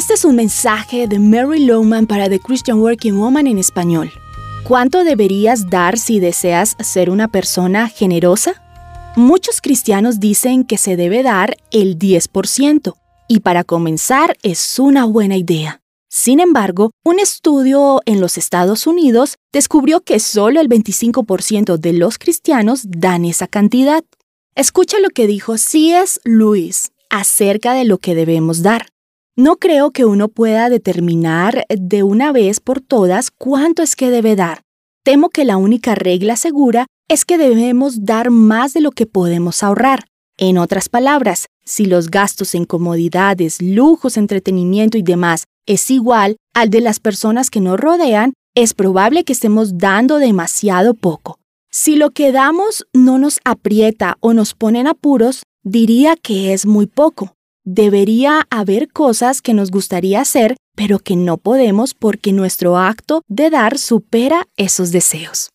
Este es un mensaje de Mary Lowman para The Christian Working Woman en español. ¿Cuánto deberías dar si deseas ser una persona generosa? Muchos cristianos dicen que se debe dar el 10%, y para comenzar es una buena idea. Sin embargo, un estudio en los Estados Unidos descubrió que solo el 25% de los cristianos dan esa cantidad. Escucha lo que dijo C.S. Lewis acerca de lo que debemos dar. No creo que uno pueda determinar de una vez por todas cuánto es que debe dar. Temo que la única regla segura es que debemos dar más de lo que podemos ahorrar. En otras palabras, si los gastos en comodidades, lujos, entretenimiento y demás es igual al de las personas que nos rodean, es probable que estemos dando demasiado poco. Si lo que damos no nos aprieta o nos pone en apuros, diría que es muy poco. Debería haber cosas que nos gustaría hacer, pero que no podemos porque nuestro acto de dar supera esos deseos.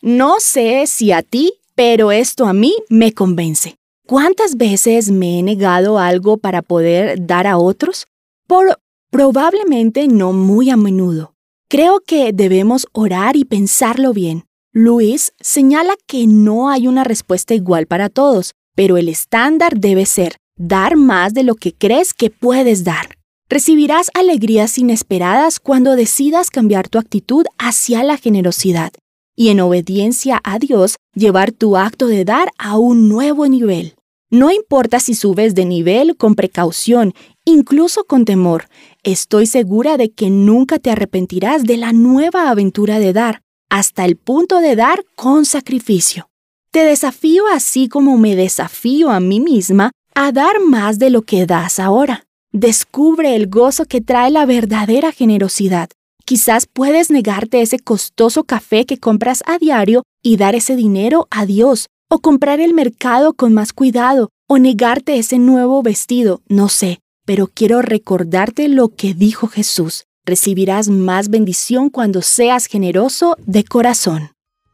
No sé si a ti, pero esto a mí me convence. ¿Cuántas veces me he negado algo para poder dar a otros? Por probablemente no muy a menudo. Creo que debemos orar y pensarlo bien. Luis señala que no hay una respuesta igual para todos, pero el estándar debe ser dar más de lo que crees que puedes dar. Recibirás alegrías inesperadas cuando decidas cambiar tu actitud hacia la generosidad y en obediencia a Dios llevar tu acto de dar a un nuevo nivel. No importa si subes de nivel con precaución, incluso con temor, estoy segura de que nunca te arrepentirás de la nueva aventura de dar, hasta el punto de dar con sacrificio. Te desafío así como me desafío a mí misma a dar más de lo que das ahora. Descubre el gozo que trae la verdadera generosidad. Quizás puedes negarte ese costoso café que compras a diario y dar ese dinero a Dios, o comprar el mercado con más cuidado, o negarte ese nuevo vestido, no sé, pero quiero recordarte lo que dijo Jesús. Recibirás más bendición cuando seas generoso de corazón.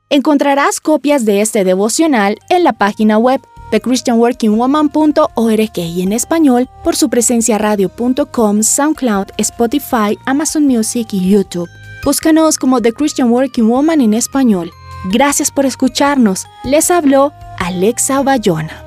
Encontrarás copias de este devocional en la página web thechristianworkingwoman.org y en español por su presencia radio.com, SoundCloud, Spotify, Amazon Music y YouTube. Búscanos como The Christian Working Woman en español. Gracias por escucharnos. Les habló Alexa Bayona.